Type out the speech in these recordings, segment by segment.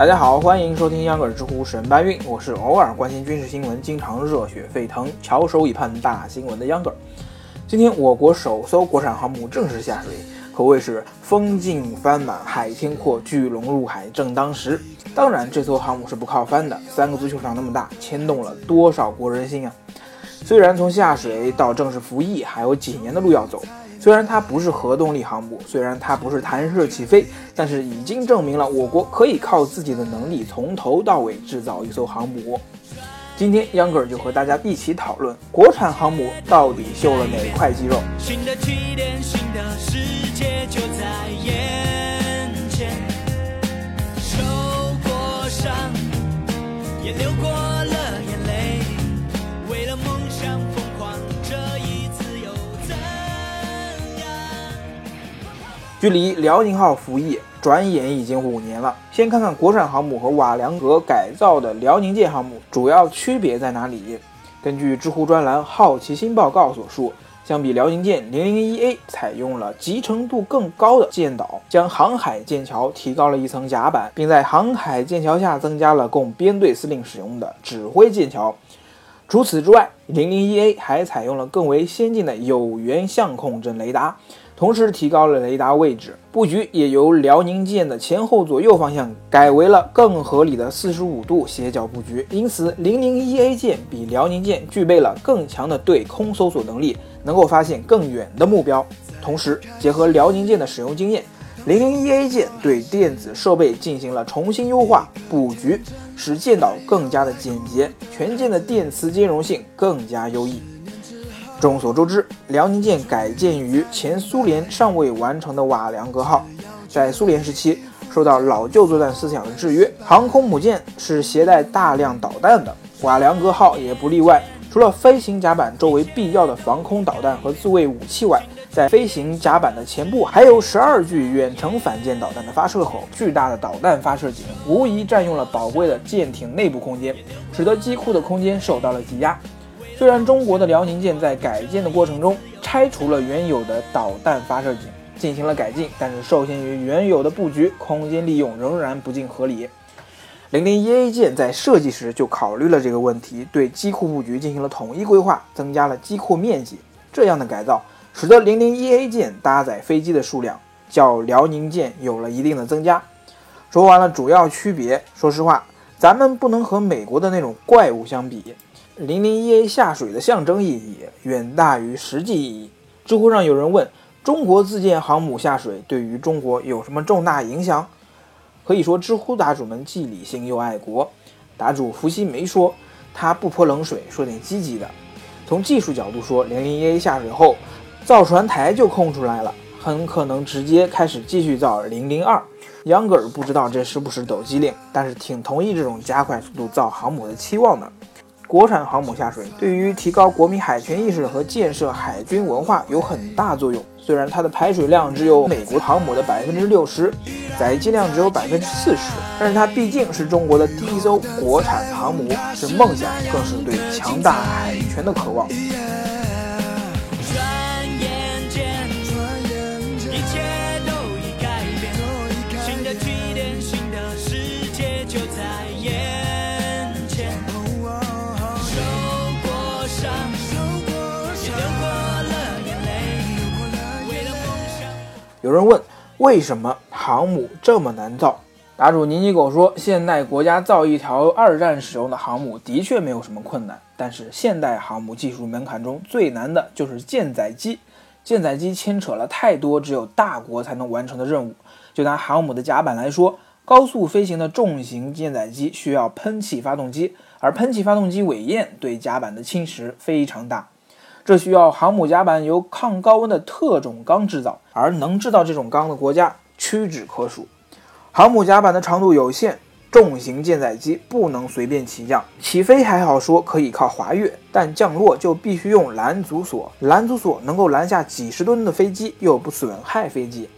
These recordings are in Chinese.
大家好，欢迎收听秧歌儿知乎神搬运，我是偶尔关心军事新闻、经常热血沸腾、翘首以盼大新闻的秧歌。今天我国首艘国产航母正式下水，可谓是风劲帆满，海天阔，巨龙入海正当时。当然，这艘航母是不靠帆的，三个足球场那么大，牵动了多少国人心啊！虽然从下水到正式服役还有几年的路要走。虽然它不是核动力航母，虽然它不是弹射起飞，但是已经证明了我国可以靠自己的能力从头到尾制造一艘航母。今天秧歌就和大家一起讨论国产航母到底秀了哪块肌肉。新的起点，新的世界距离辽宁号服役，转眼已经五年了。先看看国产航母和瓦良格改造的辽宁舰航母主要区别在哪里？根据知乎专栏《好奇心报告》所述，相比辽宁舰 001A，采用了集成度更高的舰岛，将航海舰桥提高了一层甲板，并在航海舰桥下增加了供编队司令使用的指挥舰桥。除此之外，001A 还采用了更为先进的有源相控阵雷达。同时提高了雷达位置，布局也由辽宁舰的前后左右方向改为了更合理的四十五度斜角布局。因此，零零一 A 舰比辽宁舰具备了更强的对空搜索能力，能够发现更远的目标。同时，结合辽宁舰的使用经验，零零一 A 舰对电子设备进行了重新优化布局，使舰岛更加的简洁，全舰的电磁兼容性更加优异。众所周知，辽宁舰改建于前苏联尚未完成的瓦良格号，在苏联时期受到老旧作战思想的制约，航空母舰是携带大量导弹的，瓦良格号也不例外。除了飞行甲板周围必要的防空导弹和自卫武器外，在飞行甲板的前部还有十二具远程反舰导弹的发射口，巨大的导弹发射井无疑占用了宝贵的舰艇内部空间，使得机库的空间受到了挤压。虽然中国的辽宁舰在改建的过程中拆除了原有的导弹发射井进行了改进，但是受限于原有的布局，空间利用仍然不尽合理。零零一 A 舰在设计时就考虑了这个问题，对机库布局进行了统一规划，增加了机库面积。这样的改造使得零零一 A 舰搭载飞机的数量较辽宁舰有了一定的增加。说完了主要区别，说实话，咱们不能和美国的那种怪物相比。零零一 A 下水的象征意义远大于实际意义。知乎上有人问：中国自建航母下水对于中国有什么重大影响？可以说，知乎答主们既理性又爱国。答主伏羲没说，他不泼冷水，说点积极的。从技术角度说，零零一 A 下水后，造船台就空出来了，很可能直接开始继续造零零二。秧歌儿不知道这是不是抖机灵，但是挺同意这种加快速度造航母的期望的。国产航母下水，对于提高国民海权意识和建设海军文化有很大作用。虽然它的排水量只有美国航母的百分之六十，载机量只有百分之四十，但是它毕竟是中国的第一艘国产航母，是梦想，更是对强大海权的渴望。有人问，为什么航母这么难造？答主尼尼狗说，现代国家造一条二战使用的航母的确没有什么困难，但是现代航母技术门槛中最难的就是舰载机。舰载机牵扯了太多只有大国才能完成的任务。就拿航母的甲板来说，高速飞行的重型舰载机需要喷气发动机，而喷气发动机尾焰对甲板的侵蚀非常大。这需要航母甲板由抗高温的特种钢制造，而能制造这种钢的国家屈指可数。航母甲板的长度有限，重型舰载机不能随便起降，起飞还好说可以靠滑跃，但降落就必须用拦阻索。拦阻索能够拦下几十吨的飞机，又不损害飞机，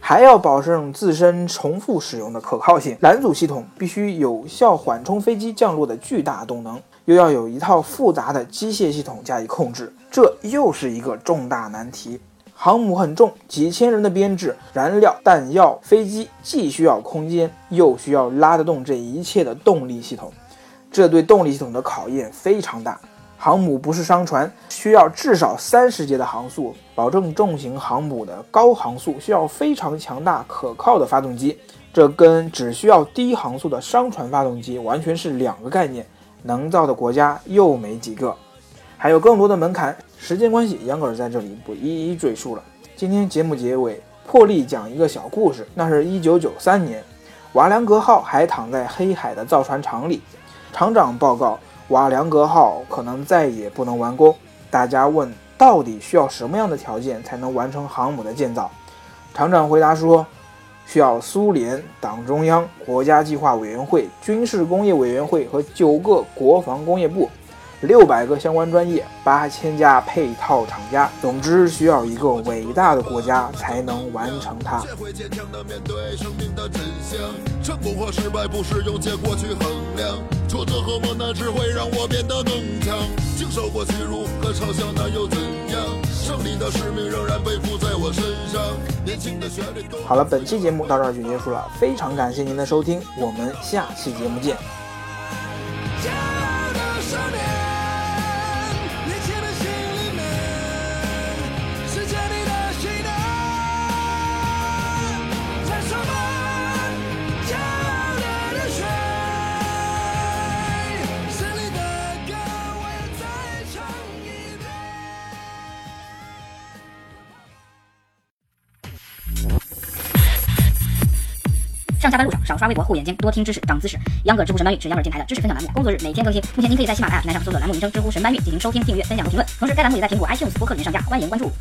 还要保证自身重复使用的可靠性。拦阻系统必须有效缓冲飞机降落的巨大动能，又要有一套复杂的机械系统加以控制，这又是一个重大难题。航母很重，几千人的编制，燃料、弹药、飞机既需要空间，又需要拉得动这一切的动力系统，这对动力系统的考验非常大。航母不是商船，需要至少三十节的航速，保证重型航母的高航速需要非常强大可靠的发动机，这跟只需要低航速的商船发动机完全是两个概念，能造的国家又没几个。还有更多的门槛，时间关系，杨哥在这里不一一赘述了。今天节目结尾，破例讲一个小故事。那是一九九三年，瓦良格号还躺在黑海的造船厂里，厂长报告瓦良格号可能再也不能完工。大家问，到底需要什么样的条件才能完成航母的建造？厂长回答说，需要苏联党中央、国家计划委员会、军事工业委员会和九个国防工业部。六百个相关专业，八千家配套厂家，总之需要一个伟大的国家才能完成它。成功和失败不是用结果去衡量，挫折和磨难只会让我变得更强。经受过屈辱和嘲笑，那又怎样？胜利的使命仍然背负在我身上。年轻的旋律。好了，本期节目到这儿就结束了，非常感谢您的收听，我们下期节目见。骄傲的上下班路上少刷微博护眼睛，多听知识长姿势。秧歌知乎神搬运是秧歌电台的知识分享栏目，工作日每天更新。目前您可以在喜马拉雅平台上搜索栏目名称“知乎神搬运”进行收听、订阅、分享和评论。同时，该栏目也在苹果 iTunes 播客里面上架，欢迎关注。